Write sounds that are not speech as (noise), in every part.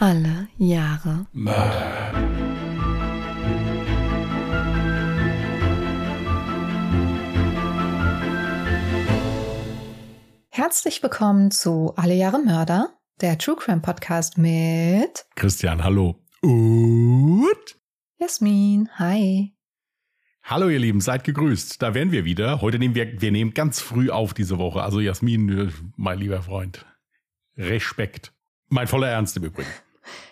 Alle Jahre Mörder. Herzlich willkommen zu Alle Jahre Mörder, der True Crime Podcast mit Christian, hallo. Und Jasmin. Hi. hallo ihr Lieben, seid gegrüßt. Da wären wir wieder. Heute nehmen wir, wir nehmen ganz früh auf diese Woche. Also Jasmin, äh, mein lieber Freund. Respekt. Mein voller Ernst im Übrigen.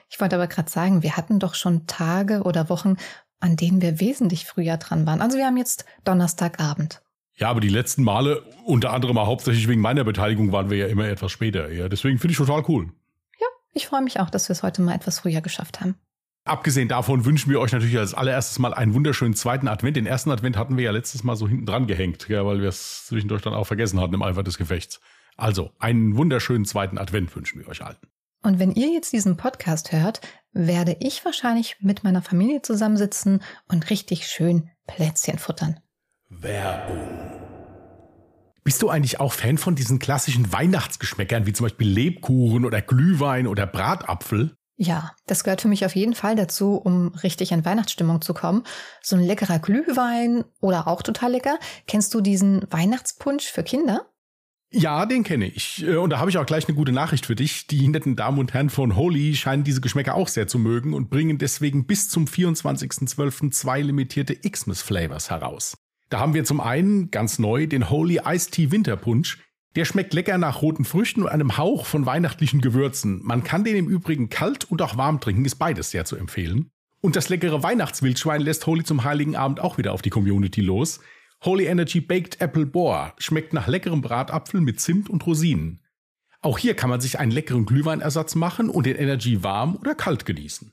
Ich wollte aber gerade sagen, wir hatten doch schon Tage oder Wochen, an denen wir wesentlich früher dran waren. Also wir haben jetzt Donnerstagabend. Ja, aber die letzten Male, unter anderem auch hauptsächlich wegen meiner Beteiligung, waren wir ja immer etwas später. Ja, deswegen finde ich total cool. Ja, ich freue mich auch, dass wir es heute mal etwas früher geschafft haben. Abgesehen davon wünschen wir euch natürlich als allererstes mal einen wunderschönen zweiten Advent. Den ersten Advent hatten wir ja letztes Mal so hinten dran gehängt, ja, weil wir es zwischendurch dann auch vergessen hatten im Eifer des Gefechts. Also, einen wunderschönen zweiten Advent wünschen wir euch allen. Und wenn ihr jetzt diesen Podcast hört, werde ich wahrscheinlich mit meiner Familie zusammensitzen und richtig schön Plätzchen futtern. Werbung. Bist du eigentlich auch Fan von diesen klassischen Weihnachtsgeschmäckern, wie zum Beispiel Lebkuchen oder Glühwein oder Bratapfel? Ja, das gehört für mich auf jeden Fall dazu, um richtig in Weihnachtsstimmung zu kommen. So ein leckerer Glühwein oder auch total lecker. Kennst du diesen Weihnachtspunsch für Kinder? Ja, den kenne ich. Äh, Und da habe ich auch gleich eine gute Nachricht für dich. Die netten Damen und Herren von Holy scheinen diese Geschmäcker auch sehr zu mögen und bringen deswegen bis zum 24.12. zwei limitierte Xmas Flavors heraus. Da haben wir zum einen ganz neu den Holy Iced Tea Winterpunsch. Der schmeckt lecker nach roten Früchten und einem Hauch von weihnachtlichen Gewürzen. Man kann den im Übrigen kalt und auch warm trinken, ist beides sehr zu empfehlen. Und das leckere Weihnachtswildschwein lässt Holy zum Heiligen Abend auch wieder auf die Community los. Holy Energy Baked Apple Boar schmeckt nach leckerem Bratapfel mit Zimt und Rosinen. Auch hier kann man sich einen leckeren Glühweinersatz machen und den Energy warm oder kalt genießen.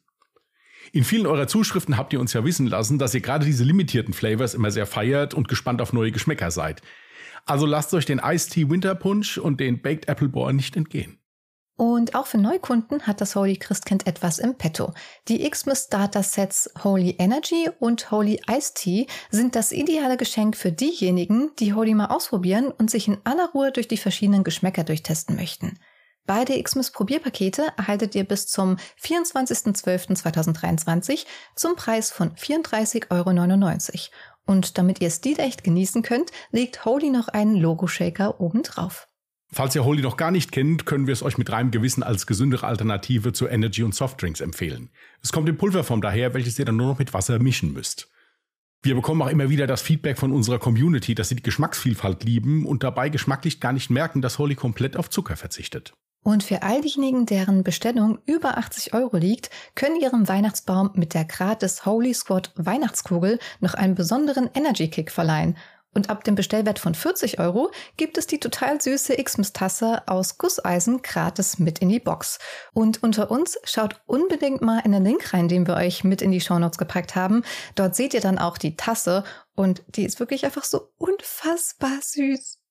In vielen eurer Zuschriften habt ihr uns ja wissen lassen, dass ihr gerade diese limitierten Flavors immer sehr feiert und gespannt auf neue Geschmäcker seid. Also lasst euch den Iced Tea Winter Punch und den Baked Apple Boar nicht entgehen. Und auch für Neukunden hat das Holy Christkind etwas im Petto. Die Xmas Starter Sets Holy Energy und Holy Iced Tea sind das ideale Geschenk für diejenigen, die Holy mal ausprobieren und sich in aller Ruhe durch die verschiedenen Geschmäcker durchtesten möchten. Beide Xmas Probierpakete erhaltet ihr bis zum 24.12.2023 zum Preis von 34,99 Euro. Und damit ihr Stil echt genießen könnt, legt Holy noch einen Logo-Shaker obendrauf. Falls ihr Holy noch gar nicht kennt, können wir es euch mit reinem Gewissen als gesündere Alternative zu Energy und Softdrinks empfehlen. Es kommt in Pulverform daher, welches ihr dann nur noch mit Wasser mischen müsst. Wir bekommen auch immer wieder das Feedback von unserer Community, dass sie die Geschmacksvielfalt lieben und dabei geschmacklich gar nicht merken, dass Holy komplett auf Zucker verzichtet. Und für all diejenigen, deren Bestellung über 80 Euro liegt, können ihrem Weihnachtsbaum mit der gratis Holy Squad Weihnachtskugel noch einen besonderen Energy Kick verleihen. Und ab dem Bestellwert von 40 Euro gibt es die total süße Xmas-Tasse aus Gusseisen gratis mit in die Box. Und unter uns schaut unbedingt mal in den Link rein, den wir euch mit in die Shownotes gepackt haben. Dort seht ihr dann auch die Tasse und die ist wirklich einfach so unfassbar süß.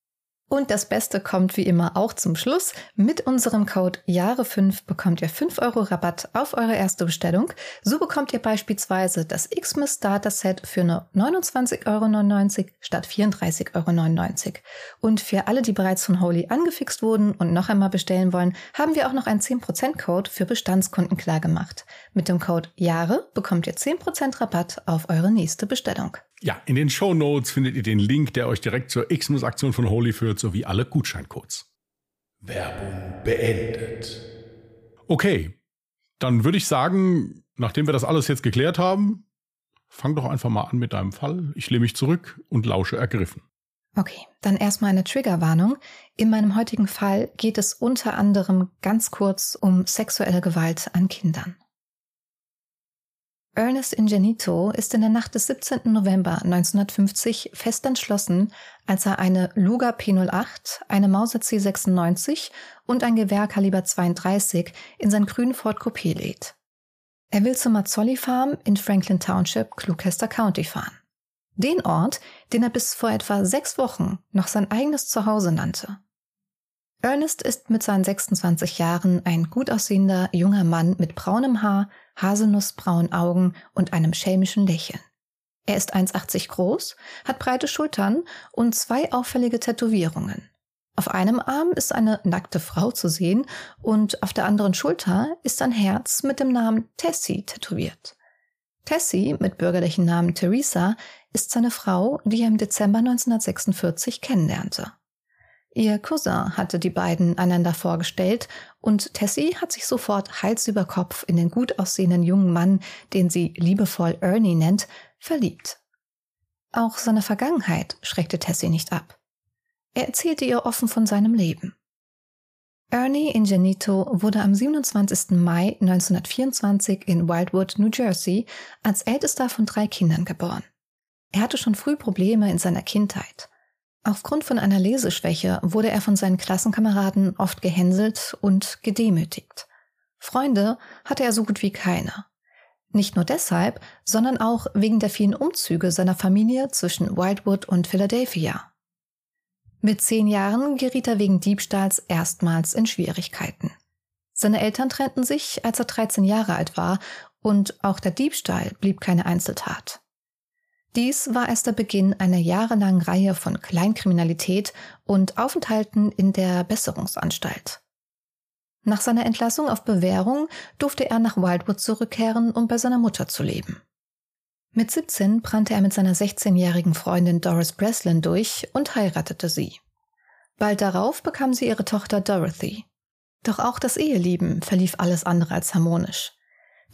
Und das Beste kommt wie immer auch zum Schluss. Mit unserem Code Jahre5 bekommt ihr 5 Euro Rabatt auf eure erste Bestellung. So bekommt ihr beispielsweise das Xmas Starter Set für nur 29,99 Euro statt 34,99 Euro. Und für alle, die bereits von Holy angefixt wurden und noch einmal bestellen wollen, haben wir auch noch einen 10% Code für Bestandskunden klargemacht. Mit dem Code Jahre bekommt ihr 10% Rabatt auf eure nächste Bestellung. Ja, in den Show Notes findet ihr den Link, der euch direkt zur Xmas-Aktion von Holy führt, sowie alle Gutscheincodes. Werbung beendet. Okay, dann würde ich sagen, nachdem wir das alles jetzt geklärt haben, fang doch einfach mal an mit deinem Fall. Ich lehne mich zurück und lausche ergriffen. Okay, dann erstmal eine Triggerwarnung. In meinem heutigen Fall geht es unter anderem ganz kurz um sexuelle Gewalt an Kindern. Ernest Ingenito ist in der Nacht des 17. November 1950 fest entschlossen, als er eine Luger P08, eine Mauser C96 und ein Gewehr Kaliber 32 in sein grünen Ford Coupé lädt. Er will zur Mazzoli Farm in Franklin Township, Gloucester County fahren. Den Ort, den er bis vor etwa sechs Wochen noch sein eigenes Zuhause nannte. Ernest ist mit seinen 26 Jahren ein gut aussehender junger Mann mit braunem Haar, haselnussbraunen Augen und einem schelmischen Lächeln. Er ist 1,80 groß, hat breite Schultern und zwei auffällige Tätowierungen. Auf einem Arm ist eine nackte Frau zu sehen und auf der anderen Schulter ist ein Herz mit dem Namen Tessie tätowiert. Tessie mit bürgerlichen Namen Theresa ist seine Frau, die er im Dezember 1946 kennenlernte. Ihr Cousin hatte die beiden einander vorgestellt und Tessie hat sich sofort Hals über Kopf in den gut aussehenden jungen Mann, den sie liebevoll Ernie nennt, verliebt. Auch seine Vergangenheit schreckte Tessie nicht ab. Er erzählte ihr offen von seinem Leben. Ernie Ingenito wurde am 27. Mai 1924 in Wildwood, New Jersey, als ältester von drei Kindern geboren. Er hatte schon früh Probleme in seiner Kindheit. Aufgrund von einer Leseschwäche wurde er von seinen Klassenkameraden oft gehänselt und gedemütigt. Freunde hatte er so gut wie keine. Nicht nur deshalb, sondern auch wegen der vielen Umzüge seiner Familie zwischen Wildwood und Philadelphia. Mit zehn Jahren geriet er wegen Diebstahls erstmals in Schwierigkeiten. Seine Eltern trennten sich, als er 13 Jahre alt war, und auch der Diebstahl blieb keine Einzeltat. Dies war erst der Beginn einer jahrelangen Reihe von Kleinkriminalität und Aufenthalten in der Besserungsanstalt. Nach seiner Entlassung auf Bewährung durfte er nach Wildwood zurückkehren, um bei seiner Mutter zu leben. Mit 17 brannte er mit seiner 16-jährigen Freundin Doris Breslin durch und heiratete sie. Bald darauf bekam sie ihre Tochter Dorothy. Doch auch das Eheleben verlief alles andere als harmonisch.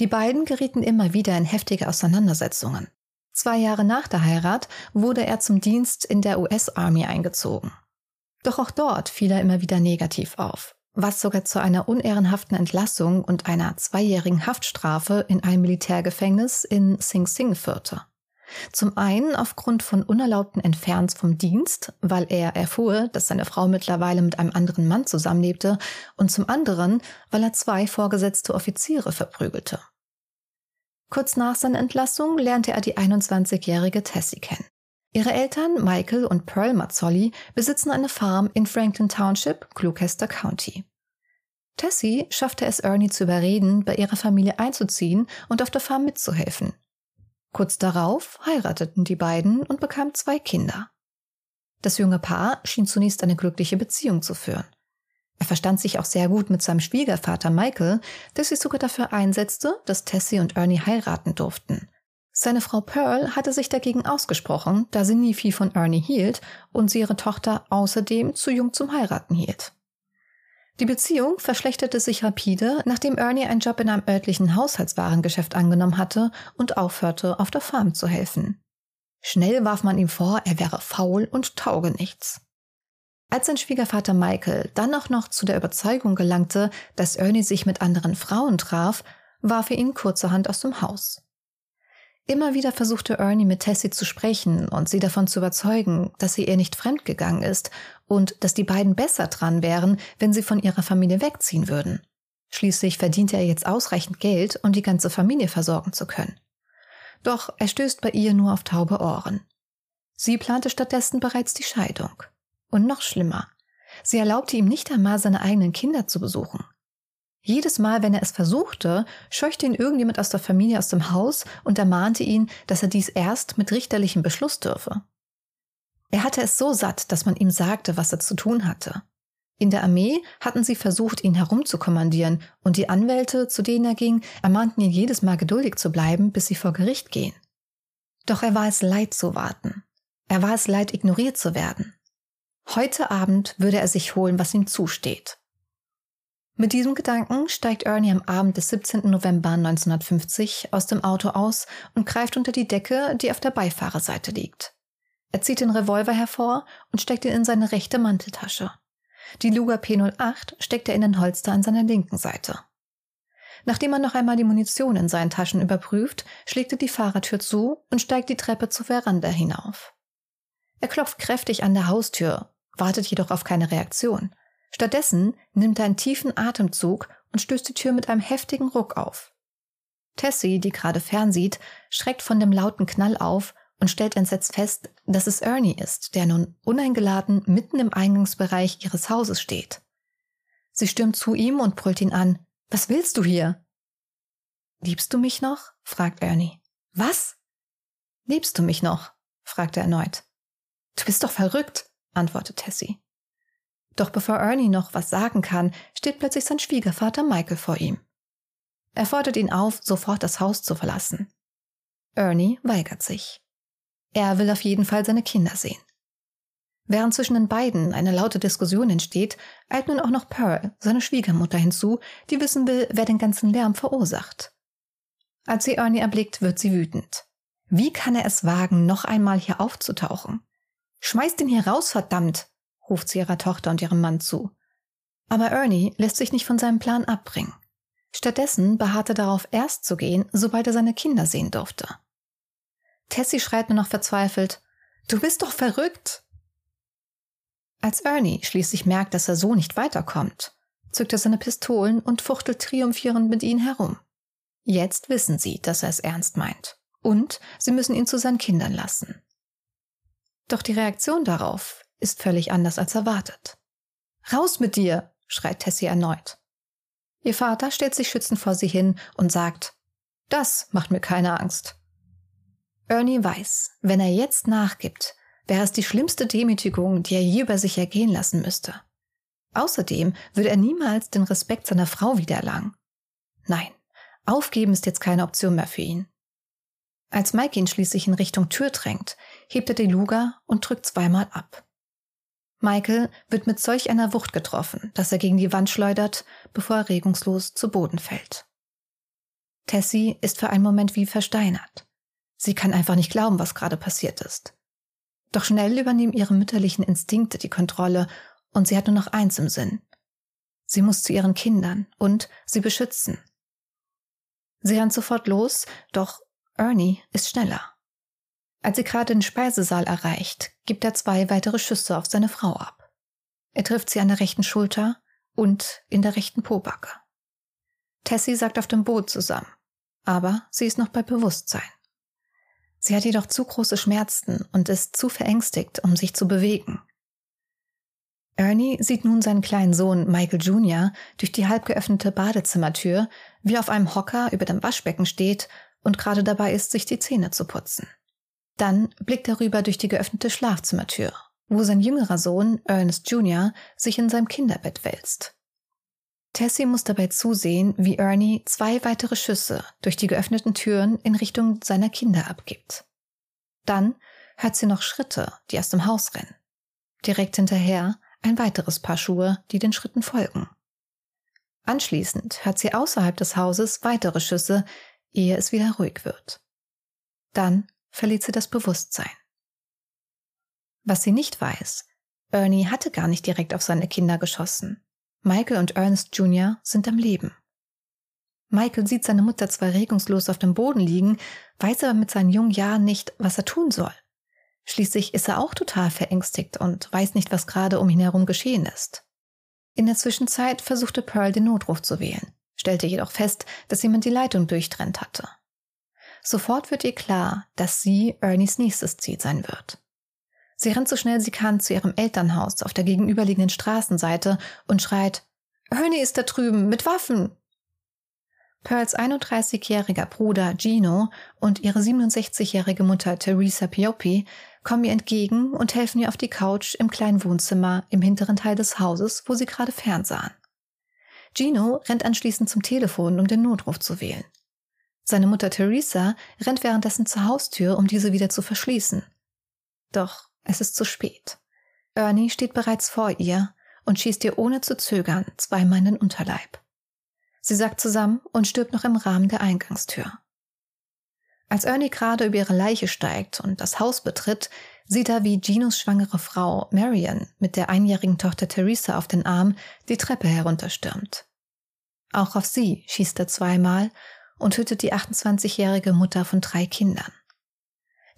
Die beiden gerieten immer wieder in heftige Auseinandersetzungen. Zwei Jahre nach der Heirat wurde er zum Dienst in der US-Army eingezogen. Doch auch dort fiel er immer wieder negativ auf, was sogar zu einer unehrenhaften Entlassung und einer zweijährigen Haftstrafe in einem Militärgefängnis in Sing Sing führte. Zum einen aufgrund von unerlaubten Entfernens vom Dienst, weil er erfuhr, dass seine Frau mittlerweile mit einem anderen Mann zusammenlebte, und zum anderen, weil er zwei vorgesetzte Offiziere verprügelte. Kurz nach seiner Entlassung lernte er die 21-jährige Tessie kennen. Ihre Eltern, Michael und Pearl Mazzoli, besitzen eine Farm in Franklin Township, Gloucester County. Tessie schaffte es Ernie zu überreden, bei ihrer Familie einzuziehen und auf der Farm mitzuhelfen. Kurz darauf heirateten die beiden und bekamen zwei Kinder. Das junge Paar schien zunächst eine glückliche Beziehung zu führen. Er verstand sich auch sehr gut mit seinem Schwiegervater Michael, der sich sogar dafür einsetzte, dass Tessie und Ernie heiraten durften. Seine Frau Pearl hatte sich dagegen ausgesprochen, da sie nie viel von Ernie hielt und sie ihre Tochter außerdem zu jung zum Heiraten hielt. Die Beziehung verschlechterte sich rapide, nachdem Ernie einen Job in einem örtlichen Haushaltswarengeschäft angenommen hatte und aufhörte, auf der Farm zu helfen. Schnell warf man ihm vor, er wäre faul und tauge nichts. Als sein Schwiegervater Michael dann auch noch zu der Überzeugung gelangte, dass Ernie sich mit anderen Frauen traf, warf er ihn kurzerhand aus dem Haus. Immer wieder versuchte Ernie mit Tessie zu sprechen und sie davon zu überzeugen, dass sie ihr nicht fremdgegangen ist und dass die beiden besser dran wären, wenn sie von ihrer Familie wegziehen würden. Schließlich verdiente er jetzt ausreichend Geld, um die ganze Familie versorgen zu können. Doch er stößt bei ihr nur auf taube Ohren. Sie plante stattdessen bereits die Scheidung. Und noch schlimmer, sie erlaubte ihm nicht einmal, seine eigenen Kinder zu besuchen. Jedes Mal, wenn er es versuchte, scheuchte ihn irgendjemand aus der Familie aus dem Haus und ermahnte ihn, dass er dies erst mit richterlichem Beschluss dürfe. Er hatte es so satt, dass man ihm sagte, was er zu tun hatte. In der Armee hatten sie versucht, ihn herumzukommandieren, und die Anwälte, zu denen er ging, ermahnten ihn jedes Mal geduldig zu bleiben, bis sie vor Gericht gehen. Doch er war es leid zu warten. Er war es leid, ignoriert zu werden. Heute Abend würde er sich holen, was ihm zusteht. Mit diesem Gedanken steigt Ernie am Abend des 17. November 1950 aus dem Auto aus und greift unter die Decke, die auf der Beifahrerseite liegt. Er zieht den Revolver hervor und steckt ihn in seine rechte Manteltasche. Die Luger P08 steckt er in den Holster an seiner linken Seite. Nachdem er noch einmal die Munition in seinen Taschen überprüft, schlägt er die Fahrertür zu und steigt die Treppe zur Veranda hinauf. Er klopft kräftig an der Haustür, wartet jedoch auf keine Reaktion. Stattdessen nimmt er einen tiefen Atemzug und stößt die Tür mit einem heftigen Ruck auf. Tessie, die gerade fernsieht, schreckt von dem lauten Knall auf und stellt entsetzt fest, dass es Ernie ist, der nun uneingeladen mitten im Eingangsbereich ihres Hauses steht. Sie stürmt zu ihm und brüllt ihn an. Was willst du hier? Liebst du mich noch? fragt Ernie. Was? Liebst du mich noch? fragt er erneut. Du bist doch verrückt antwortet Tessie. Doch bevor Ernie noch was sagen kann, steht plötzlich sein Schwiegervater Michael vor ihm. Er fordert ihn auf, sofort das Haus zu verlassen. Ernie weigert sich. Er will auf jeden Fall seine Kinder sehen. Während zwischen den beiden eine laute Diskussion entsteht, eilt nun auch noch Pearl, seine Schwiegermutter, hinzu, die wissen will, wer den ganzen Lärm verursacht. Als sie Ernie erblickt, wird sie wütend. Wie kann er es wagen, noch einmal hier aufzutauchen? Schmeißt ihn hier raus, verdammt! ruft sie ihrer Tochter und ihrem Mann zu. Aber Ernie lässt sich nicht von seinem Plan abbringen. Stattdessen beharrt er darauf, erst zu gehen, sobald er seine Kinder sehen durfte. Tessie schreit nur noch verzweifelt, Du bist doch verrückt! Als Ernie schließlich merkt, dass er so nicht weiterkommt, zückt er seine Pistolen und fuchtelt triumphierend mit ihnen herum. Jetzt wissen sie, dass er es ernst meint. Und sie müssen ihn zu seinen Kindern lassen. Doch die Reaktion darauf ist völlig anders als erwartet. Raus mit dir! schreit Tessie erneut. Ihr Vater stellt sich schützend vor sie hin und sagt, das macht mir keine Angst. Ernie weiß, wenn er jetzt nachgibt, wäre es die schlimmste Demütigung, die er je über sich ergehen lassen müsste. Außerdem würde er niemals den Respekt seiner Frau wiedererlangen. Nein, aufgeben ist jetzt keine Option mehr für ihn. Als Mike ihn schließlich in Richtung Tür drängt, hebt er die Luga und drückt zweimal ab. Michael wird mit solch einer Wucht getroffen, dass er gegen die Wand schleudert, bevor er regungslos zu Boden fällt. Tessie ist für einen Moment wie versteinert. Sie kann einfach nicht glauben, was gerade passiert ist. Doch schnell übernehmen ihre mütterlichen Instinkte die Kontrolle und sie hat nur noch eins im Sinn. Sie muss zu ihren Kindern und sie beschützen. Sie rennt sofort los, doch Ernie ist schneller. Als sie gerade den Speisesaal erreicht, gibt er zwei weitere Schüsse auf seine Frau ab. Er trifft sie an der rechten Schulter und in der rechten Pobacke. Tessie sagt auf dem Boot zusammen, aber sie ist noch bei Bewusstsein. Sie hat jedoch zu große Schmerzen und ist zu verängstigt, um sich zu bewegen. Ernie sieht nun seinen kleinen Sohn Michael Jr. durch die halb geöffnete Badezimmertür, wie auf einem Hocker über dem Waschbecken steht und gerade dabei ist, sich die Zähne zu putzen. Dann blickt er rüber durch die geöffnete Schlafzimmertür, wo sein jüngerer Sohn, Ernest Jr., sich in seinem Kinderbett wälzt. Tessie muss dabei zusehen, wie Ernie zwei weitere Schüsse durch die geöffneten Türen in Richtung seiner Kinder abgibt. Dann hört sie noch Schritte, die aus dem Haus rennen. Direkt hinterher ein weiteres Paar Schuhe, die den Schritten folgen. Anschließend hört sie außerhalb des Hauses weitere Schüsse, ehe es wieder ruhig wird. Dann verliert sie das Bewusstsein. Was sie nicht weiß, Ernie hatte gar nicht direkt auf seine Kinder geschossen. Michael und Ernest Jr. sind am Leben. Michael sieht seine Mutter zwar regungslos auf dem Boden liegen, weiß aber mit seinen jungen Jahren nicht, was er tun soll. Schließlich ist er auch total verängstigt und weiß nicht, was gerade um ihn herum geschehen ist. In der Zwischenzeit versuchte Pearl den Notruf zu wählen, stellte jedoch fest, dass jemand die Leitung durchtrennt hatte. Sofort wird ihr klar, dass sie Ernies nächstes Ziel sein wird. Sie rennt so schnell sie kann zu ihrem Elternhaus auf der gegenüberliegenden Straßenseite und schreit, Ernie ist da drüben mit Waffen. Pearls 31-jähriger Bruder Gino und ihre 67-jährige Mutter Theresa Pioppi kommen ihr entgegen und helfen ihr auf die Couch im kleinen Wohnzimmer im hinteren Teil des Hauses, wo sie gerade fernsahen. Gino rennt anschließend zum Telefon, um den Notruf zu wählen. Seine Mutter Theresa rennt währenddessen zur Haustür, um diese wieder zu verschließen. Doch es ist zu spät. Ernie steht bereits vor ihr und schießt ihr ohne zu zögern zweimal in den Unterleib. Sie sagt zusammen und stirbt noch im Rahmen der Eingangstür. Als Ernie gerade über ihre Leiche steigt und das Haus betritt, sieht er, wie Ginos schwangere Frau Marion mit der einjährigen Tochter Theresa auf den Arm die Treppe herunterstürmt. Auch auf sie schießt er zweimal und tötet die 28-jährige Mutter von drei Kindern.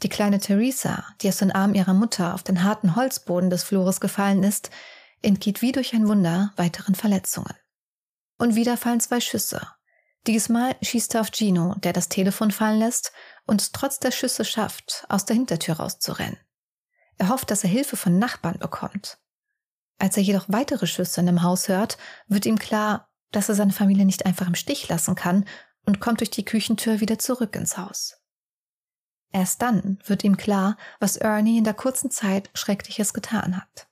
Die kleine Theresa, die aus den Armen ihrer Mutter auf den harten Holzboden des Flures gefallen ist, entgeht wie durch ein Wunder weiteren Verletzungen. Und wieder fallen zwei Schüsse. Diesmal schießt er auf Gino, der das Telefon fallen lässt und trotz der Schüsse schafft, aus der Hintertür rauszurennen. Er hofft, dass er Hilfe von Nachbarn bekommt. Als er jedoch weitere Schüsse in dem Haus hört, wird ihm klar, dass er seine Familie nicht einfach im Stich lassen kann und kommt durch die Küchentür wieder zurück ins Haus. Erst dann wird ihm klar, was Ernie in der kurzen Zeit Schreckliches getan hat.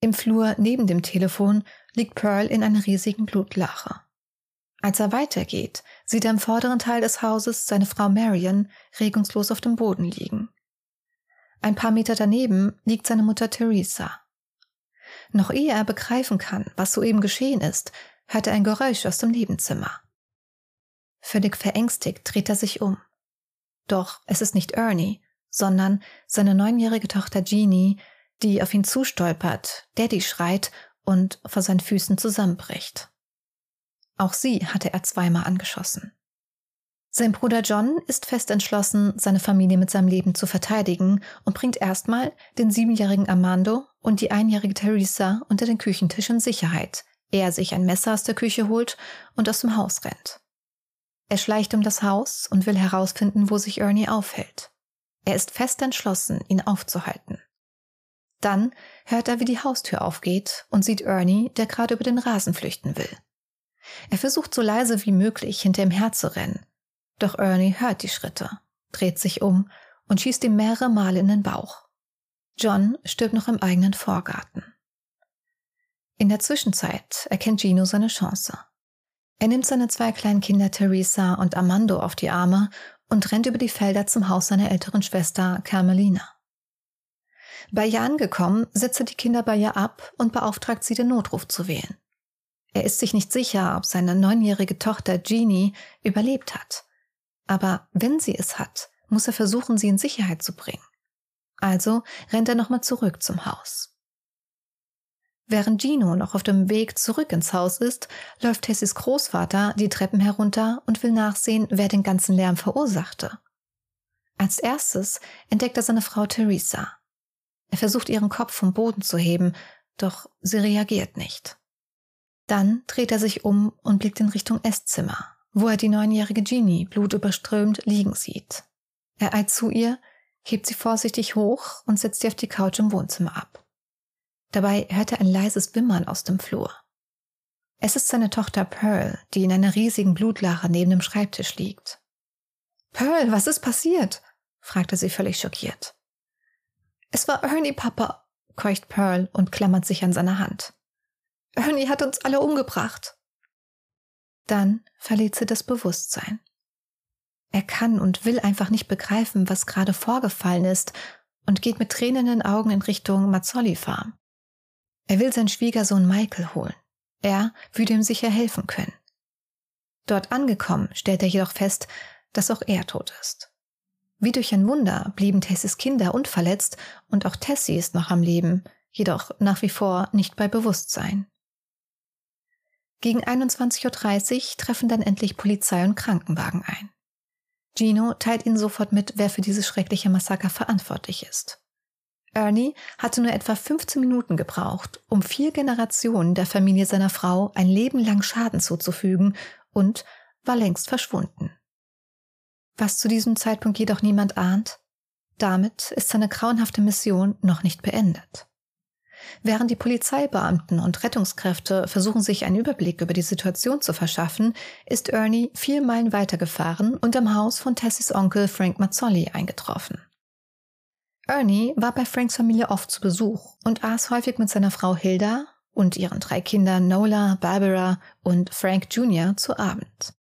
Im Flur neben dem Telefon liegt Pearl in einer riesigen Blutlache. Als er weitergeht, sieht er im vorderen Teil des Hauses seine Frau Marion regungslos auf dem Boden liegen. Ein paar Meter daneben liegt seine Mutter Theresa. Noch ehe er begreifen kann, was soeben geschehen ist, hört er ein Geräusch aus dem Nebenzimmer. Völlig verängstigt dreht er sich um. Doch es ist nicht Ernie, sondern seine neunjährige Tochter Jeannie, die auf ihn zustolpert, Daddy schreit und vor seinen Füßen zusammenbricht. Auch sie hatte er zweimal angeschossen. Sein Bruder John ist fest entschlossen, seine Familie mit seinem Leben zu verteidigen und bringt erstmal den siebenjährigen Armando und die einjährige Teresa unter den Küchentisch in Sicherheit, ehe er sich ein Messer aus der Küche holt und aus dem Haus rennt. Er schleicht um das Haus und will herausfinden, wo sich Ernie aufhält. Er ist fest entschlossen, ihn aufzuhalten. Dann hört er, wie die Haustür aufgeht und sieht Ernie, der gerade über den Rasen flüchten will. Er versucht so leise wie möglich hinter ihm herzurennen, doch Ernie hört die Schritte, dreht sich um und schießt ihm mehrere Male in den Bauch. John stirbt noch im eigenen Vorgarten. In der Zwischenzeit erkennt Gino seine Chance. Er nimmt seine zwei kleinen Kinder Teresa und Armando auf die Arme und rennt über die Felder zum Haus seiner älteren Schwester Carmelina. Bei ihr angekommen, setzt er die Kinder bei ihr ab und beauftragt sie, den Notruf zu wählen. Er ist sich nicht sicher, ob seine neunjährige Tochter Jeannie überlebt hat. Aber wenn sie es hat, muss er versuchen, sie in Sicherheit zu bringen. Also rennt er nochmal zurück zum Haus. Während Gino noch auf dem Weg zurück ins Haus ist, läuft Tessys Großvater die Treppen herunter und will nachsehen, wer den ganzen Lärm verursachte. Als erstes entdeckt er seine Frau Theresa. Er versucht ihren Kopf vom Boden zu heben, doch sie reagiert nicht. Dann dreht er sich um und blickt in Richtung Esszimmer, wo er die neunjährige Jeannie blutüberströmt liegen sieht. Er eilt zu ihr, hebt sie vorsichtig hoch und setzt sie auf die Couch im Wohnzimmer ab. Dabei hört er ein leises Wimmern aus dem Flur. Es ist seine Tochter Pearl, die in einer riesigen Blutlache neben dem Schreibtisch liegt. Pearl, was ist passiert? fragte sie völlig schockiert. Es war Ernie, Papa, keucht Pearl und klammert sich an seine Hand. Ernie hat uns alle umgebracht. Dann verliert sie das Bewusstsein. Er kann und will einfach nicht begreifen, was gerade vorgefallen ist und geht mit tränenden Augen in Richtung Mazzoli Farm. Er will seinen Schwiegersohn Michael holen. Er würde ihm sicher helfen können. Dort angekommen, stellt er jedoch fest, dass auch er tot ist. Wie durch ein Wunder blieben Tessys Kinder unverletzt und auch Tessie ist noch am Leben, jedoch nach wie vor nicht bei Bewusstsein. Gegen 21.30 Uhr treffen dann endlich Polizei und Krankenwagen ein. Gino teilt ihnen sofort mit, wer für dieses schreckliche Massaker verantwortlich ist. Ernie hatte nur etwa 15 Minuten gebraucht, um vier Generationen der Familie seiner Frau ein Leben lang Schaden zuzufügen und war längst verschwunden. Was zu diesem Zeitpunkt jedoch niemand ahnt, damit ist seine grauenhafte Mission noch nicht beendet. Während die Polizeibeamten und Rettungskräfte versuchen, sich einen Überblick über die Situation zu verschaffen, ist Ernie vier Meilen weitergefahren und am Haus von Tessys Onkel Frank Mazzoli eingetroffen. Ernie war bei Franks Familie oft zu Besuch und aß häufig mit seiner Frau Hilda und ihren drei Kindern Nola, Barbara und Frank Jr. zu Abend.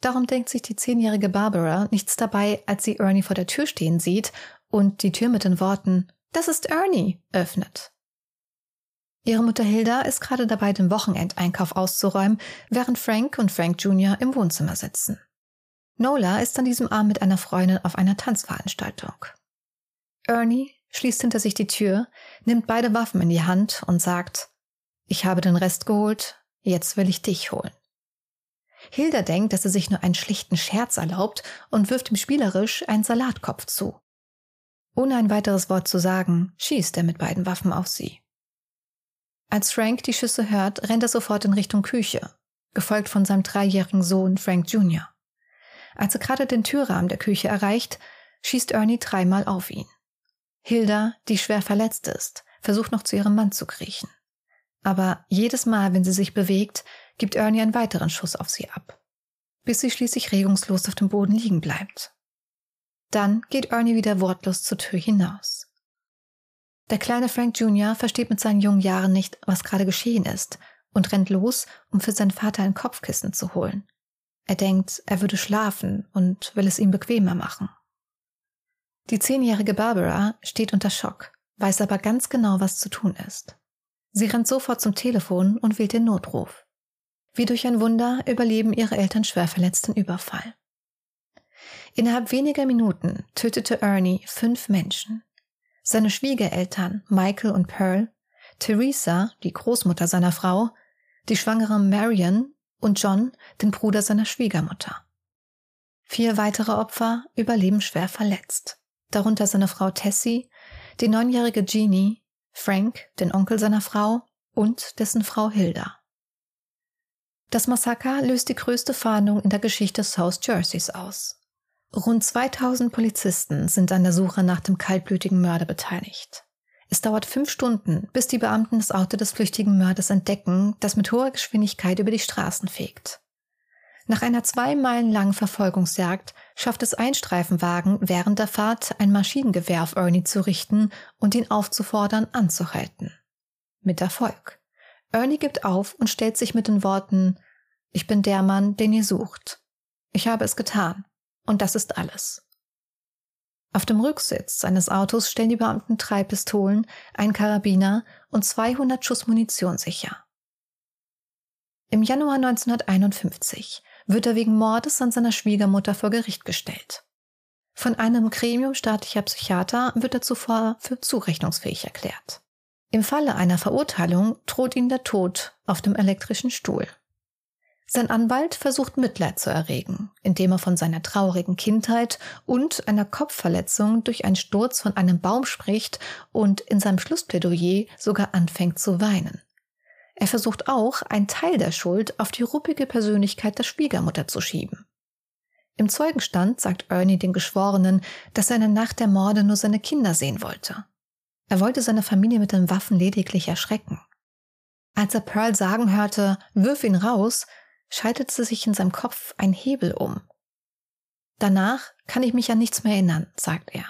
Darum denkt sich die zehnjährige Barbara nichts dabei, als sie Ernie vor der Tür stehen sieht und die Tür mit den Worten Das ist Ernie öffnet. Ihre Mutter Hilda ist gerade dabei, den Wochenendeinkauf auszuräumen, während Frank und Frank Jr. im Wohnzimmer sitzen. Nola ist an diesem Abend mit einer Freundin auf einer Tanzveranstaltung. Ernie schließt hinter sich die Tür, nimmt beide Waffen in die Hand und sagt, ich habe den Rest geholt, jetzt will ich dich holen. Hilda denkt, dass er sich nur einen schlichten Scherz erlaubt und wirft ihm spielerisch einen Salatkopf zu. Ohne ein weiteres Wort zu sagen, schießt er mit beiden Waffen auf sie. Als Frank die Schüsse hört, rennt er sofort in Richtung Küche, gefolgt von seinem dreijährigen Sohn Frank Jr. Als er gerade den Türrahmen der Küche erreicht, schießt Ernie dreimal auf ihn. Hilda, die schwer verletzt ist, versucht noch zu ihrem Mann zu kriechen. Aber jedes Mal, wenn sie sich bewegt, gibt Ernie einen weiteren Schuss auf sie ab, bis sie schließlich regungslos auf dem Boden liegen bleibt. Dann geht Ernie wieder wortlos zur Tür hinaus. Der kleine Frank Jr. versteht mit seinen jungen Jahren nicht, was gerade geschehen ist und rennt los, um für seinen Vater ein Kopfkissen zu holen. Er denkt, er würde schlafen und will es ihm bequemer machen. Die zehnjährige Barbara steht unter Schock, weiß aber ganz genau, was zu tun ist. Sie rennt sofort zum Telefon und wählt den Notruf. Wie durch ein Wunder überleben ihre Eltern schwer verletzten Überfall. Innerhalb weniger Minuten tötete Ernie fünf Menschen. Seine Schwiegereltern Michael und Pearl, Theresa, die Großmutter seiner Frau, die schwangere Marion und John, den Bruder seiner Schwiegermutter. Vier weitere Opfer überleben schwer verletzt, darunter seine Frau Tessie, die neunjährige Jeannie, Frank, den Onkel seiner Frau und dessen Frau Hilda. Das Massaker löst die größte Fahndung in der Geschichte South Jerseys aus. Rund 2000 Polizisten sind an der Suche nach dem kaltblütigen Mörder beteiligt. Es dauert fünf Stunden, bis die Beamten das Auto des flüchtigen Mörders entdecken, das mit hoher Geschwindigkeit über die Straßen fegt. Nach einer zwei Meilen langen Verfolgungsjagd schafft es ein Streifenwagen während der Fahrt ein Maschinengewehr auf Ernie zu richten und ihn aufzufordern, anzuhalten. Mit Erfolg. Ernie gibt auf und stellt sich mit den Worten Ich bin der Mann, den ihr sucht. Ich habe es getan. Und das ist alles. Auf dem Rücksitz seines Autos stellen die Beamten drei Pistolen, ein Karabiner und 200 Schuss Munition sicher. Im Januar 1951 wird er wegen Mordes an seiner Schwiegermutter vor Gericht gestellt. Von einem Gremium staatlicher Psychiater wird er zuvor für zurechnungsfähig erklärt. Im Falle einer Verurteilung droht ihm der Tod auf dem elektrischen Stuhl. Sein Anwalt versucht Mitleid zu erregen, indem er von seiner traurigen Kindheit und einer Kopfverletzung durch einen Sturz von einem Baum spricht und in seinem Schlussplädoyer sogar anfängt zu weinen. Er versucht auch, einen Teil der Schuld auf die ruppige Persönlichkeit der Schwiegermutter zu schieben. Im Zeugenstand sagt Ernie den Geschworenen, dass er in der Nacht der Morde nur seine Kinder sehen wollte. Er wollte seine Familie mit den Waffen lediglich erschrecken. Als er Pearl sagen hörte, wirf ihn raus, schaltete sich in seinem Kopf ein Hebel um. Danach kann ich mich an nichts mehr erinnern, sagt er.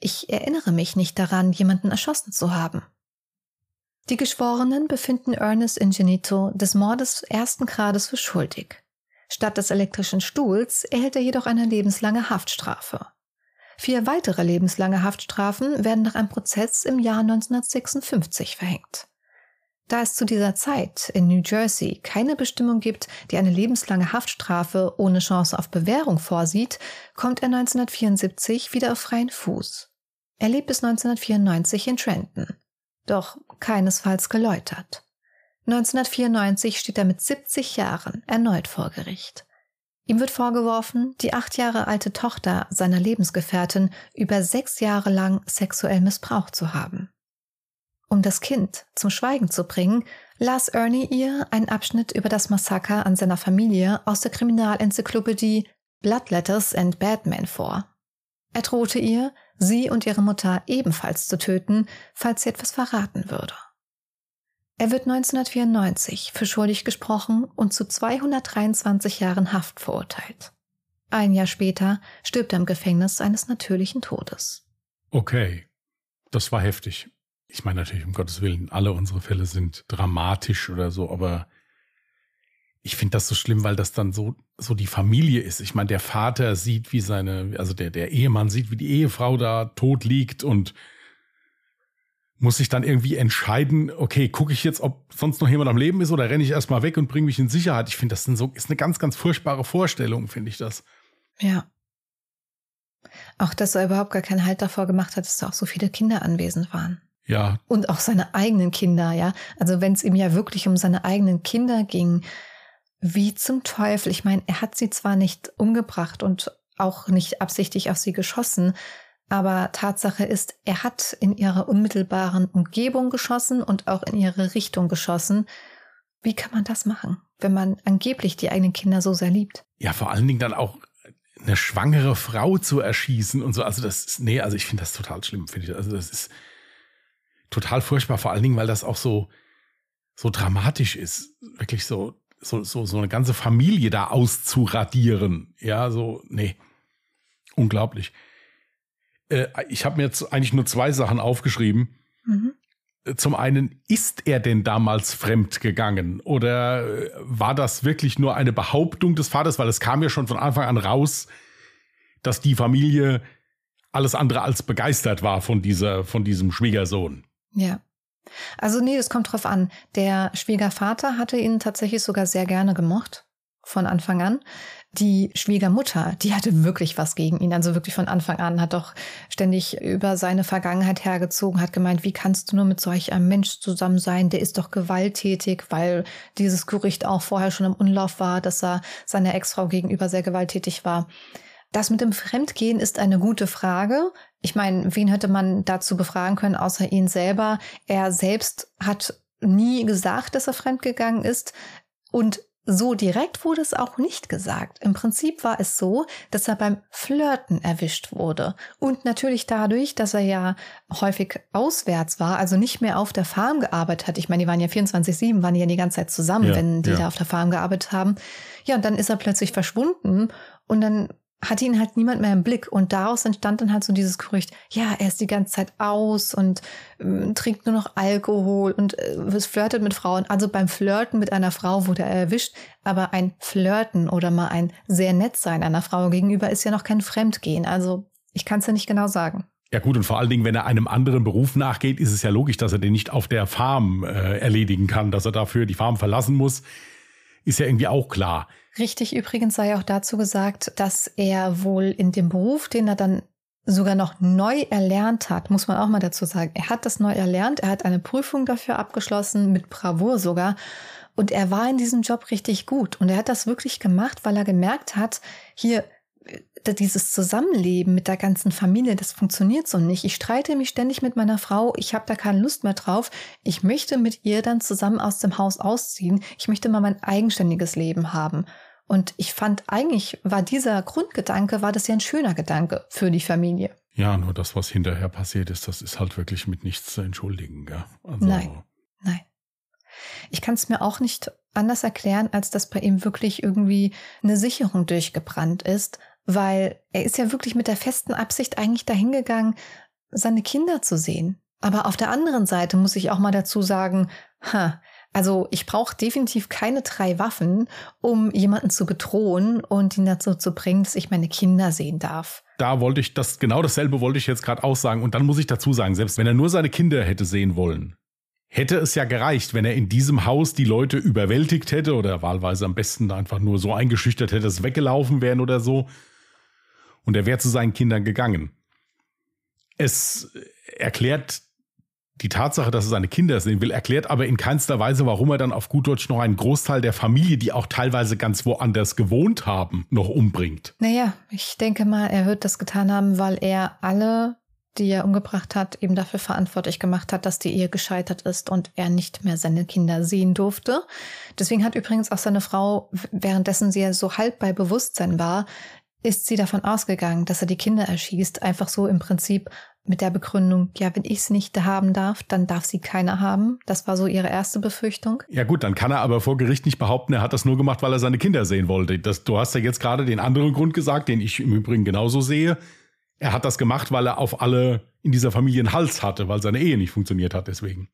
Ich erinnere mich nicht daran, jemanden erschossen zu haben. Die Geschworenen befinden Ernest Ingenito des Mordes ersten Grades für schuldig. Statt des elektrischen Stuhls erhält er jedoch eine lebenslange Haftstrafe. Vier weitere lebenslange Haftstrafen werden nach einem Prozess im Jahr 1956 verhängt. Da es zu dieser Zeit in New Jersey keine Bestimmung gibt, die eine lebenslange Haftstrafe ohne Chance auf Bewährung vorsieht, kommt er 1974 wieder auf freien Fuß. Er lebt bis 1994 in Trenton, doch keinesfalls geläutert. 1994 steht er mit 70 Jahren erneut vor Gericht. Ihm wird vorgeworfen, die acht Jahre alte Tochter seiner Lebensgefährtin über sechs Jahre lang sexuell missbraucht zu haben. Um das Kind zum Schweigen zu bringen, las Ernie ihr einen Abschnitt über das Massaker an seiner Familie aus der Kriminalenzyklopädie Bloodletters and Batman vor. Er drohte ihr, sie und ihre Mutter ebenfalls zu töten, falls sie etwas verraten würde. Er wird 1994 für schuldig gesprochen und zu 223 Jahren Haft verurteilt. Ein Jahr später stirbt er im Gefängnis eines natürlichen Todes. Okay, das war heftig ich meine natürlich, um Gottes Willen, alle unsere Fälle sind dramatisch oder so, aber ich finde das so schlimm, weil das dann so, so die Familie ist. Ich meine, der Vater sieht, wie seine, also der, der Ehemann sieht, wie die Ehefrau da tot liegt und muss sich dann irgendwie entscheiden, okay, gucke ich jetzt, ob sonst noch jemand am Leben ist oder renne ich erstmal weg und bringe mich in Sicherheit. Ich finde, das so, ist eine ganz, ganz furchtbare Vorstellung, finde ich das. Ja. Auch, dass er überhaupt gar keinen Halt davor gemacht hat, dass da auch so viele Kinder anwesend waren. Ja. Und auch seine eigenen Kinder, ja. Also wenn es ihm ja wirklich um seine eigenen Kinder ging, wie zum Teufel. Ich meine, er hat sie zwar nicht umgebracht und auch nicht absichtlich auf sie geschossen, aber Tatsache ist, er hat in ihrer unmittelbaren Umgebung geschossen und auch in ihre Richtung geschossen. Wie kann man das machen, wenn man angeblich die eigenen Kinder so sehr liebt? Ja, vor allen Dingen dann auch eine schwangere Frau zu erschießen und so. Also das ist, nee, also ich finde das total schlimm, finde ich. Also das ist, total furchtbar, vor allen Dingen, weil das auch so, so dramatisch ist. Wirklich so, so, so, so eine ganze Familie da auszuradieren. Ja, so, nee. Unglaublich. Äh, ich habe mir jetzt eigentlich nur zwei Sachen aufgeschrieben. Mhm. Zum einen, ist er denn damals fremd gegangen oder war das wirklich nur eine Behauptung des Vaters? Weil es kam ja schon von Anfang an raus, dass die Familie alles andere als begeistert war von dieser, von diesem Schwiegersohn. Ja. Also nee, es kommt drauf an. Der Schwiegervater hatte ihn tatsächlich sogar sehr gerne gemocht von Anfang an. Die Schwiegermutter, die hatte wirklich was gegen ihn, also wirklich von Anfang an, hat doch ständig über seine Vergangenheit hergezogen, hat gemeint, wie kannst du nur mit solch einem Mensch zusammen sein, der ist doch gewalttätig, weil dieses Gerücht auch vorher schon im Unlauf war, dass er seiner Ex-Frau gegenüber sehr gewalttätig war. Das mit dem Fremdgehen ist eine gute Frage. Ich meine, wen hätte man dazu befragen können, außer ihn selber? Er selbst hat nie gesagt, dass er fremdgegangen ist. Und so direkt wurde es auch nicht gesagt. Im Prinzip war es so, dass er beim Flirten erwischt wurde. Und natürlich dadurch, dass er ja häufig auswärts war, also nicht mehr auf der Farm gearbeitet hat. Ich meine, die waren ja 24-7, waren ja die ganze Zeit zusammen, ja, wenn die ja. da auf der Farm gearbeitet haben. Ja, und dann ist er plötzlich verschwunden und dann hatte ihn halt niemand mehr im Blick. Und daraus entstand dann halt so dieses Gerücht, ja, er ist die ganze Zeit aus und äh, trinkt nur noch Alkohol und äh, flirtet mit Frauen. Also beim Flirten mit einer Frau wurde er erwischt, aber ein Flirten oder mal ein sehr nett sein einer Frau gegenüber ist ja noch kein Fremdgehen. Also ich kann es ja nicht genau sagen. Ja gut, und vor allen Dingen, wenn er einem anderen Beruf nachgeht, ist es ja logisch, dass er den nicht auf der Farm äh, erledigen kann, dass er dafür die Farm verlassen muss. Ist ja irgendwie auch klar. Richtig, übrigens sei auch dazu gesagt, dass er wohl in dem Beruf, den er dann sogar noch neu erlernt hat, muss man auch mal dazu sagen. Er hat das neu erlernt, er hat eine Prüfung dafür abgeschlossen, mit Bravour sogar. Und er war in diesem Job richtig gut. Und er hat das wirklich gemacht, weil er gemerkt hat, hier, dieses Zusammenleben mit der ganzen Familie, das funktioniert so nicht. Ich streite mich ständig mit meiner Frau, ich habe da keine Lust mehr drauf. Ich möchte mit ihr dann zusammen aus dem Haus ausziehen. Ich möchte mal mein eigenständiges Leben haben. Und ich fand eigentlich war dieser Grundgedanke, war das ja ein schöner Gedanke für die Familie. Ja, nur das, was hinterher passiert ist, das ist halt wirklich mit nichts zu entschuldigen. Gell? Also nein, nein. Ich kann es mir auch nicht anders erklären, als dass bei ihm wirklich irgendwie eine Sicherung durchgebrannt ist, weil er ist ja wirklich mit der festen Absicht eigentlich dahingegangen, seine Kinder zu sehen. Aber auf der anderen Seite muss ich auch mal dazu sagen, ha, also ich brauche definitiv keine drei Waffen, um jemanden zu bedrohen und ihn dazu zu bringen, dass ich meine Kinder sehen darf. Da wollte ich das, genau dasselbe wollte ich jetzt gerade aussagen. Und dann muss ich dazu sagen, selbst wenn er nur seine Kinder hätte sehen wollen, hätte es ja gereicht, wenn er in diesem Haus die Leute überwältigt hätte oder wahlweise am besten einfach nur so eingeschüchtert hätte, dass weggelaufen wären oder so. Und er wäre zu seinen Kindern gegangen. Es erklärt die Tatsache, dass er seine Kinder sehen will, erklärt aber in keinster Weise, warum er dann auf gut Deutsch noch einen Großteil der Familie, die auch teilweise ganz woanders gewohnt haben, noch umbringt. Naja, ich denke mal, er wird das getan haben, weil er alle, die er umgebracht hat, eben dafür verantwortlich gemacht hat, dass die Ehe gescheitert ist und er nicht mehr seine Kinder sehen durfte. Deswegen hat übrigens auch seine Frau, währenddessen sie ja so halb bei Bewusstsein war, ist sie davon ausgegangen, dass er die Kinder erschießt, einfach so im Prinzip mit der Begründung, ja, wenn ich es nicht haben darf, dann darf sie keiner haben. Das war so ihre erste Befürchtung. Ja gut, dann kann er aber vor Gericht nicht behaupten, er hat das nur gemacht, weil er seine Kinder sehen wollte. Das, du hast ja jetzt gerade den anderen Grund gesagt, den ich im Übrigen genauso sehe. Er hat das gemacht, weil er auf alle in dieser Familie einen Hals hatte, weil seine Ehe nicht funktioniert hat deswegen.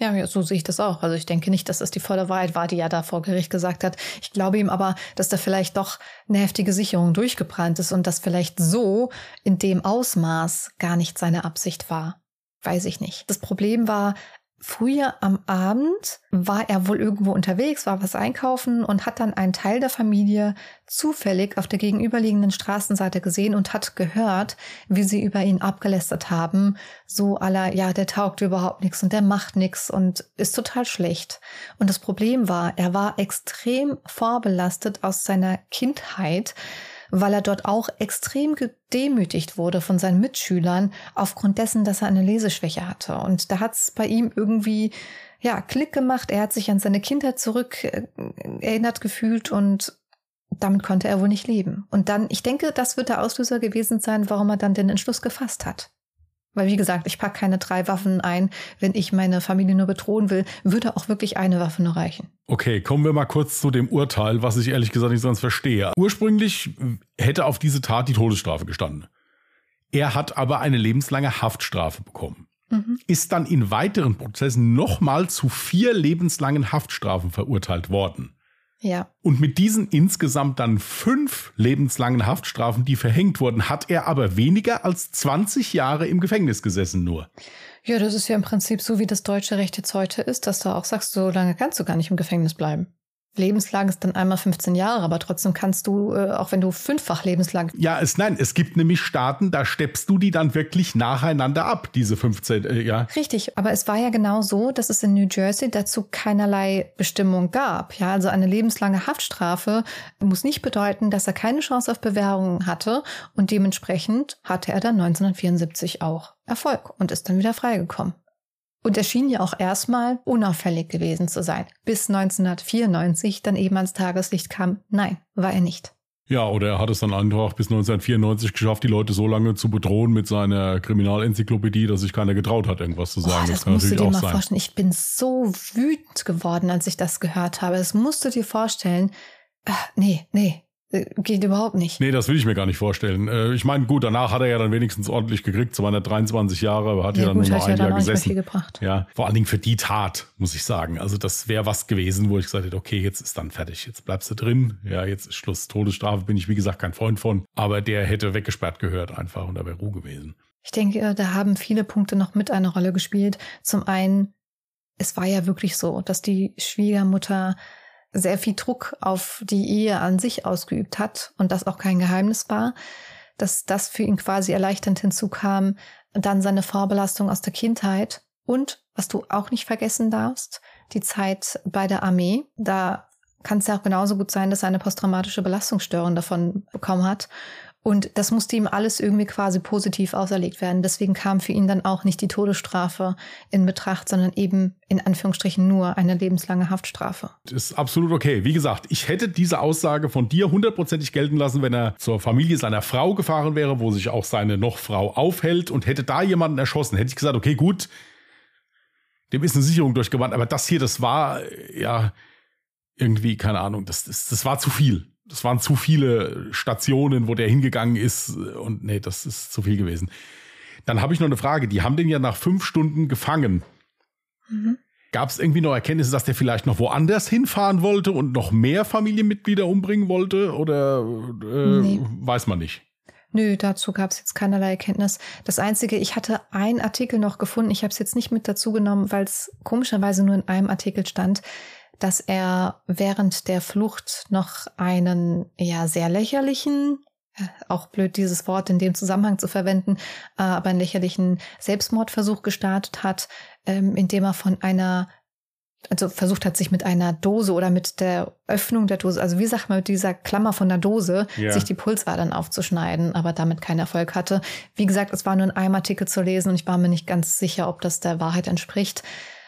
Ja, so sehe ich das auch. Also ich denke nicht, dass das die volle Wahrheit war, die er da vor Gericht gesagt hat. Ich glaube ihm aber, dass da vielleicht doch eine heftige Sicherung durchgebrannt ist und dass vielleicht so in dem Ausmaß gar nicht seine Absicht war. Weiß ich nicht. Das Problem war, Früher am Abend war er wohl irgendwo unterwegs, war was einkaufen und hat dann einen Teil der Familie zufällig auf der gegenüberliegenden Straßenseite gesehen und hat gehört, wie sie über ihn abgelästert haben. So aller, ja, der taugt überhaupt nichts und der macht nichts und ist total schlecht. Und das Problem war, er war extrem vorbelastet aus seiner Kindheit weil er dort auch extrem gedemütigt wurde von seinen Mitschülern aufgrund dessen, dass er eine Leseschwäche hatte. Und da hat es bei ihm irgendwie ja Klick gemacht. Er hat sich an seine Kindheit zurück äh, erinnert gefühlt und damit konnte er wohl nicht leben. Und dann, ich denke, das wird der Auslöser gewesen sein, warum er dann den Entschluss gefasst hat. Weil, wie gesagt, ich packe keine drei Waffen ein. Wenn ich meine Familie nur bedrohen will, würde auch wirklich eine Waffe nur reichen. Okay, kommen wir mal kurz zu dem Urteil, was ich ehrlich gesagt nicht sonst verstehe. Ursprünglich hätte auf diese Tat die Todesstrafe gestanden. Er hat aber eine lebenslange Haftstrafe bekommen. mhm. ist dann in weiteren Prozessen nochmal zu vier lebenslangen Haftstrafen verurteilt worden. Ja. Und mit diesen insgesamt dann fünf lebenslangen Haftstrafen, die verhängt wurden, hat er aber weniger als 20 Jahre im Gefängnis gesessen nur. Ja, das ist ja im Prinzip so, wie das deutsche Recht jetzt heute ist, dass du auch sagst, so lange kannst du gar nicht im Gefängnis bleiben lebenslang ist dann einmal 15 Jahre, aber trotzdem kannst du, äh, auch wenn du fünffach lebenslang. Ja, es, nein, es gibt nämlich Staaten, da steppst du die dann wirklich nacheinander ab, diese 15, äh, ja. Richtig, aber es war ja genau so, dass es in New Jersey dazu keinerlei Bestimmung gab. Ja, also eine lebenslange Haftstrafe muss nicht bedeuten, dass er keine Chance auf Bewährung hatte und dementsprechend hatte er dann 1974 auch Erfolg und ist dann wieder freigekommen. Und er schien ja auch erstmal unauffällig gewesen zu sein, bis 1994 dann eben ans Tageslicht kam, nein, war er nicht. Ja, oder er hat es dann einfach bis 1994 geschafft, die Leute so lange zu bedrohen mit seiner Kriminalenzyklopädie, dass sich keiner getraut hat, irgendwas zu sagen. Oh, das, das musst du dir mal sein. vorstellen. Ich bin so wütend geworden, als ich das gehört habe. Das musst du dir vorstellen. Ach, nee, nee, geht überhaupt nicht. Nee, das will ich mir gar nicht vorstellen. Äh, ich meine, gut, danach hat er ja dann wenigstens ordentlich gekriegt, 223 Jahre, hat ja, ja dann gut, nur noch ein Jahr gesessen. Ja, vor allen Dingen für die Tat, muss ich sagen. Also das wäre was gewesen, wo ich gesagt hätte, okay, jetzt ist dann fertig, jetzt bleibst du drin. Ja, jetzt ist Schluss. Todesstrafe bin ich, wie gesagt, kein Freund von. Aber der hätte weggesperrt gehört einfach und da wäre Ruhe gewesen. Ich denke, da haben viele Punkte noch mit eine Rolle gespielt. Zum einen, es war ja wirklich so, dass die Schwiegermutter sehr viel Druck auf die Ehe an sich ausgeübt hat und das auch kein Geheimnis war, dass das für ihn quasi erleichternd hinzukam, dann seine Vorbelastung aus der Kindheit und, was du auch nicht vergessen darfst, die Zeit bei der Armee. Da kann es ja auch genauso gut sein, dass er eine posttraumatische Belastungsstörung davon bekommen hat und das musste ihm alles irgendwie quasi positiv auserlegt werden. Deswegen kam für ihn dann auch nicht die Todesstrafe in Betracht, sondern eben in Anführungsstrichen nur eine lebenslange Haftstrafe. Das ist absolut okay. Wie gesagt, ich hätte diese Aussage von dir hundertprozentig gelten lassen, wenn er zur Familie seiner Frau gefahren wäre, wo sich auch seine noch Frau aufhält und hätte da jemanden erschossen. Hätte ich gesagt, okay, gut, dem ist eine Sicherung durchgewandt. Aber das hier, das war ja irgendwie, keine Ahnung, das, das, das war zu viel das waren zu viele Stationen, wo der hingegangen ist und nee, das ist zu viel gewesen. Dann habe ich noch eine Frage. Die haben den ja nach fünf Stunden gefangen. Mhm. Gab es irgendwie noch Erkenntnisse, dass der vielleicht noch woanders hinfahren wollte und noch mehr Familienmitglieder umbringen wollte? Oder äh, nee. weiß man nicht? Nö, dazu gab es jetzt keinerlei Erkenntnis. Das Einzige, ich hatte einen Artikel noch gefunden, ich habe es jetzt nicht mit dazu genommen, weil es komischerweise nur in einem Artikel stand dass er während der Flucht noch einen ja sehr lächerlichen, äh, auch blöd dieses Wort in dem Zusammenhang zu verwenden, äh, aber einen lächerlichen Selbstmordversuch gestartet hat, ähm, indem er von einer also versucht hat, sich mit einer Dose oder mit der Öffnung der Dose, also wie sagt man, mit dieser Klammer von der Dose, ja. sich die Pulsadern aufzuschneiden, aber damit keinen Erfolg hatte. Wie gesagt, es war nur in einem Artikel zu lesen und ich war mir nicht ganz sicher, ob das der Wahrheit entspricht.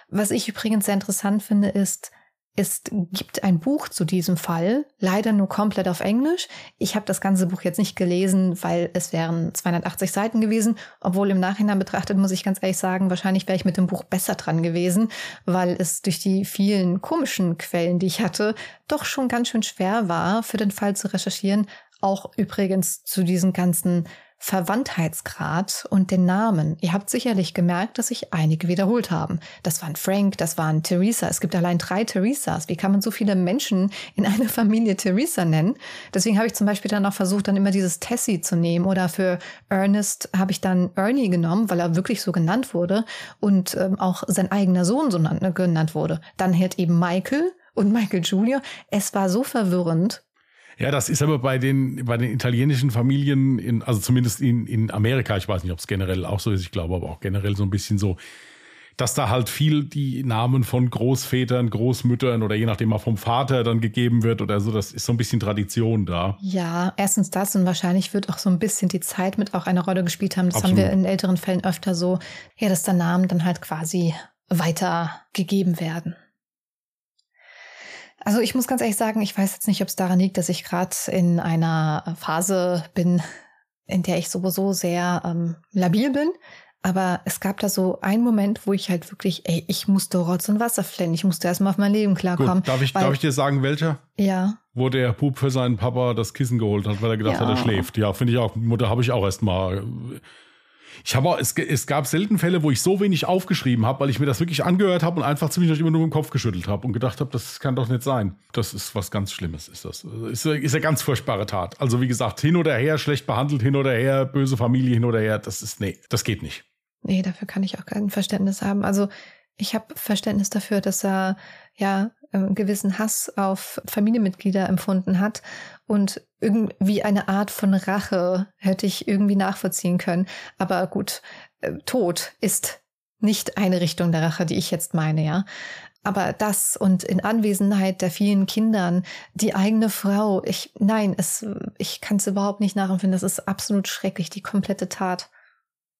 Was ich übrigens sehr interessant finde, ist, es gibt ein Buch zu diesem Fall, leider nur komplett auf Englisch. Ich habe das ganze Buch jetzt nicht gelesen, weil es wären 280 Seiten gewesen. Obwohl im Nachhinein betrachtet, muss ich ganz ehrlich sagen, wahrscheinlich wäre ich mit dem Buch besser dran gewesen, weil es durch die vielen komischen Quellen, die ich hatte, doch schon ganz schön schwer war, für den Fall zu recherchieren. Auch übrigens zu diesen ganzen Verwandtheitsgrad und den Namen. Ihr habt sicherlich gemerkt, dass sich einige wiederholt haben. Das waren Frank, das waren Theresa. Es gibt allein drei Theresas. Wie kann man so viele Menschen in einer Familie Theresa nennen? Deswegen habe ich zum Beispiel dann auch versucht, dann immer dieses Tessie zu nehmen. Oder für Ernest habe ich dann Ernie genommen, weil er wirklich so genannt wurde und ähm, auch sein eigener Sohn so genannt wurde. Dann halt eben Michael und Michael Jr. Es war so verwirrend ja, das ist aber bei den, bei den italienischen Familien, in, also zumindest in, in Amerika, ich weiß nicht, ob es generell auch so ist, ich glaube aber auch generell so ein bisschen so, dass da halt viel die Namen von Großvätern, Großmüttern oder je nachdem mal vom Vater dann gegeben wird oder so. Das ist so ein bisschen Tradition da. Ja, erstens das und wahrscheinlich wird auch so ein bisschen die Zeit mit auch eine Rolle gespielt haben. Das Absolut. haben wir in älteren Fällen öfter so, ja, dass da Namen dann halt quasi weitergegeben werden. Also ich muss ganz ehrlich sagen, ich weiß jetzt nicht, ob es daran liegt, dass ich gerade in einer Phase bin, in der ich sowieso sehr ähm, labil bin. Aber es gab da so einen Moment, wo ich halt wirklich, ey, ich musste Rotz und Wasser flennen. Ich musste erstmal auf mein Leben klarkommen. Gut, darf, ich, weil, darf ich dir sagen, welcher? Ja. Wo der Bub für seinen Papa das Kissen geholt hat, weil er gedacht ja. hat, er schläft. Ja, finde ich auch. Mutter habe ich auch erstmal Ich habe es, es gab selten Fälle, wo ich so wenig aufgeschrieben habe, weil ich mir das wirklich angehört habe und einfach ziemlich immer nur im Kopf geschüttelt habe und gedacht habe, das kann doch nicht sein. Das ist was ganz Schlimmes, ist das. Ist, ist eine ganz furchtbare Tat. Also wie gesagt, hin oder her, schlecht behandelt, hin oder her, böse Familie hin oder her, das ist, nee, das geht nicht. Nee, dafür kann ich auch kein Verständnis haben. Also ich habe Verständnis dafür, dass er ja einen gewissen Hass auf Familienmitglieder empfunden hat und irgendwie eine Art von Rache hätte ich irgendwie nachvollziehen können. Aber gut, äh, Tod ist nicht eine Richtung der Rache, die ich jetzt meine, ja. Aber das und in Anwesenheit der vielen Kindern, die eigene Frau, ich, nein, es, ich kann es überhaupt nicht nachempfinden. Das ist absolut schrecklich, die komplette Tat.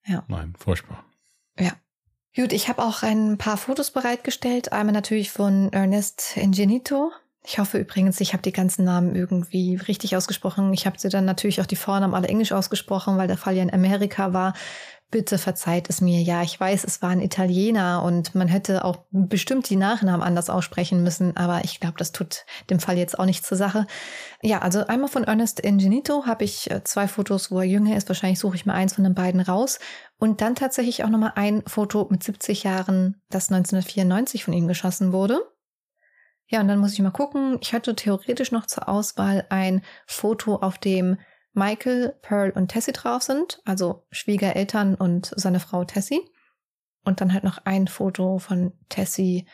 Ja. Nein, furchtbar. Ja. Gut, ich habe auch ein paar Fotos bereitgestellt. Einmal natürlich von Ernest Ingenito. Ich hoffe übrigens, ich habe die ganzen Namen irgendwie richtig ausgesprochen. Ich habe sie dann natürlich auch die Vornamen alle englisch ausgesprochen, weil der Fall ja in Amerika war. Bitte verzeiht es mir. Ja, ich weiß, es war ein Italiener und man hätte auch bestimmt die Nachnamen anders aussprechen müssen, aber ich glaube, das tut dem Fall jetzt auch nicht zur Sache. Ja, also einmal von Ernest Ingenito habe ich äh, zwei Fotos, wo er jünger ist. Wahrscheinlich suche ich mir eins von den beiden raus. Und dann tatsächlich auch nochmal ein Foto mit 70 Jahren, das 1994 von ihm geschossen wurde. Ja, und dann muss ich mal gucken. Ich hatte theoretisch noch zur Auswahl ein Foto, auf dem Michael, Pearl und Tessie drauf sind, also Schwiegereltern und seine Frau Tessie. Und dann halt noch ein Foto von Tessie,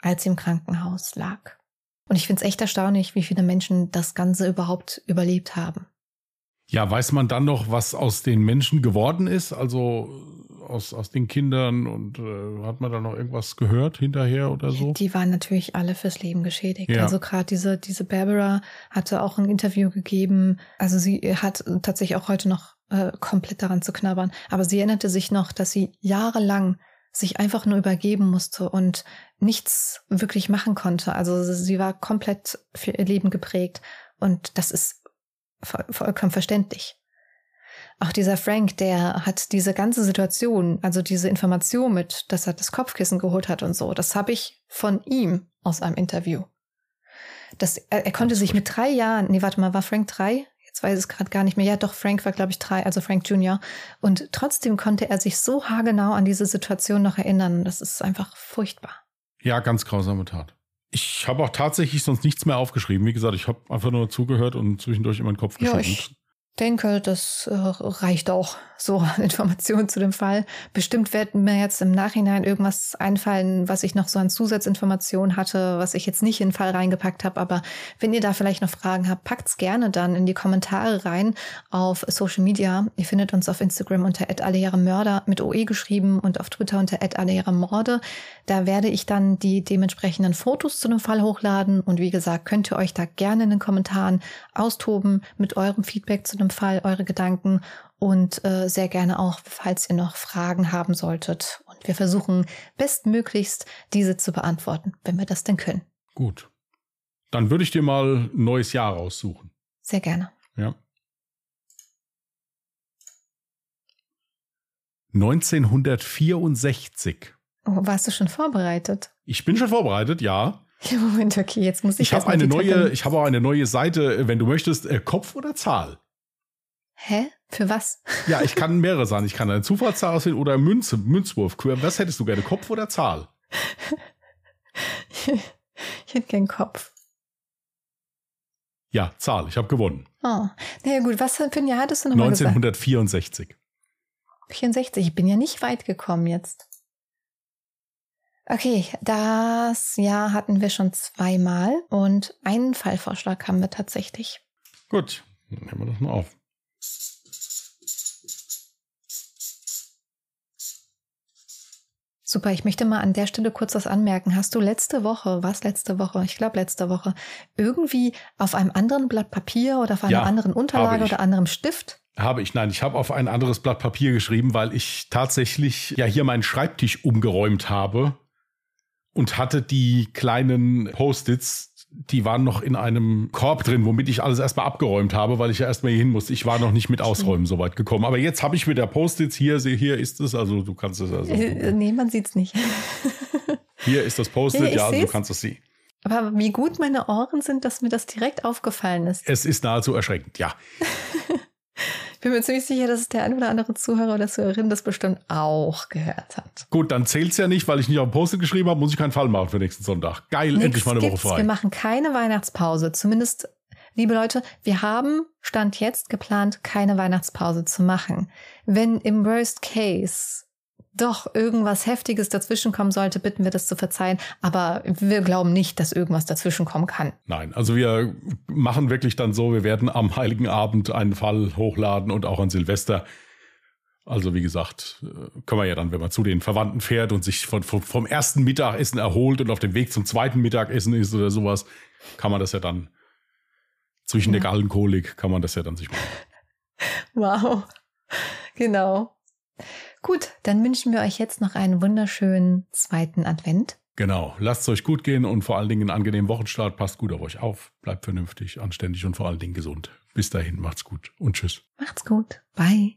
als sie im Krankenhaus lag. Und ich finde es echt erstaunlich, wie viele Menschen das Ganze überhaupt überlebt haben. Ja, weiß man dann noch, was aus den Menschen geworden ist? Also aus, aus den Kindern und äh, hat man da noch irgendwas gehört hinterher oder so? Die waren natürlich alle fürs Leben geschädigt. Ja. Also gerade diese, diese Barbara hatte auch ein Interview gegeben. Also sie hat tatsächlich auch heute noch äh, komplett daran zu knabbern. Aber sie erinnerte sich noch, dass sie jahrelang sich einfach nur übergeben musste und nichts wirklich machen konnte. Also sie war komplett für ihr Leben geprägt. Und das ist vollkommen verständlich. Auch dieser Frank, der hat diese ganze Situation, also diese Information mit, dass er das Kopfkissen geholt hat und so, das habe ich von ihm aus einem Interview. Das, er, er konnte sich mit drei Jahren, nee, warte mal, war Frank drei? Jetzt weiß ich es gerade gar nicht mehr. Ja, doch, Frank war, glaube ich, drei, also Frank Jr. Und trotzdem konnte er sich so haargenau an diese Situation noch erinnern. Das ist einfach furchtbar. Ja, ganz grausame Tat. Ich habe auch tatsächlich sonst nichts mehr aufgeschrieben. Wie gesagt, ich habe einfach nur zugehört und zwischendurch in meinen Kopf geschüttelt. Ja, denke, das äh, reicht auch so (laughs) an Informationen zu dem Fall. Bestimmt wird mir jetzt im Nachhinein irgendwas einfallen, was ich noch so an Zusatzinformationen hatte, was ich jetzt nicht in den Fall reingepackt habe. Aber wenn ihr da vielleicht noch Fragen habt, packt's gerne dann in die Kommentare rein auf Social Media. Ihr findet uns auf Instagram unter Mörder mit OE geschrieben und auf Twitter unter Morde. Da werde ich dann die dementsprechenden Fotos zu dem Fall hochladen. Und wie gesagt, könnt ihr euch da gerne in den Kommentaren austoben mit eurem Feedback zu dem Fall, eure Gedanken und äh, sehr gerne auch, falls ihr noch Fragen haben solltet. Und wir versuchen bestmöglichst diese zu beantworten, wenn wir das denn können. Gut. Dann würde ich dir mal ein neues Jahr raussuchen. Sehr gerne. Ja. 1964. Oh, warst du schon vorbereitet? Ich bin schon vorbereitet, ja. Ja, (laughs) Moment, okay, jetzt muss ich. Ich habe eine neue, ich habe auch eine neue Seite, wenn du möchtest, äh, Kopf oder Zahl. Hä? Für was? (laughs) Ja, ich kann mehrere sein. Ich kann eine Zufallszahl aussehen oder Münze, Münzwurf. Was hättest du gerne, Kopf oder Zahl? ich hätte gern Kopf. Ja, Zahl. Ich habe gewonnen. Oh, na ja, gut. Was für ein Jahr hattest du nochmal 1964. Gesagt? 64. Ich bin ja nicht weit gekommen jetzt. Okay, das Jahr hatten wir schon zweimal und einen Fallvorschlag haben wir tatsächlich. Gut, dann nehmen wir das mal auf. Super, ich möchte mal an der Stelle kurz was anmerken. Hast du letzte Woche, was letzte Woche, ich glaube letzte Woche, irgendwie auf einem anderen Blatt Papier oder auf einer ja, anderen Unterlage oder anderem Stift? Habe ich, nein, ich habe auf ein anderes Blatt Papier geschrieben, weil ich tatsächlich ja hier meinen Schreibtisch umgeräumt habe und hatte die kleinen Post-its die waren noch in einem Korb drin, womit ich alles erstmal abgeräumt habe, weil ich ja erstmal hier hin musste. Ich war noch nicht mit Ausräumen so weit gekommen. Aber jetzt habe ich mit der Post-its hier, hier ist es, also du kannst es also. Äh, nee, man sieht es nicht. (laughs) hier ist das Post-it, ja, also du kannst es sehen. Aber wie gut meine Ohren sind, dass mir das direkt aufgefallen ist. Es ist nahezu erschreckend, ja. (laughs) ich bin mir ziemlich sicher, dass der ein oder andere Zuhörer oder Zuhörerin das bestimmt auch gehört hat. Gut, dann zählt's ja nicht, weil ich nicht auf dem Post geschrieben habe, muss ich keinen Fall machen für nächsten Sonntag. Geil, Nix endlich mal eine Woche frei. Wir machen keine Weihnachtspause. Zumindest, liebe Leute, wir haben Stand jetzt geplant, keine Weihnachtspause zu machen. Wenn im Worst Case doch irgendwas Heftiges dazwischen kommen sollte, bitten wir das zu verzeihen. Aber wir glauben nicht, dass irgendwas dazwischen kommen kann. Nein, also wir machen wirklich dann so, wir werden am Heiligen Abend einen Fall hochladen und auch an Silvester. Also wie gesagt, äh, können wir ja dann, wenn man zu den Verwandten fährt und sich von, vom, vom ersten Mittagessen erholt und auf dem Weg zum zweiten Mittagessen ist oder sowas, kann man das ja dann zwischen Ja. der Gallenkolik kann man das ja dann sich machen. (laughs) Wow. Genau. Gut, dann wünschen wir euch jetzt noch einen wunderschönen zweiten Advent. Genau, lasst es euch gut gehen und vor allen Dingen einen angenehmen Wochenstart. Passt gut auf euch auf, bleibt vernünftig, anständig und vor allen Dingen gesund. Bis dahin, macht's gut und tschüss. Macht's gut. Bye.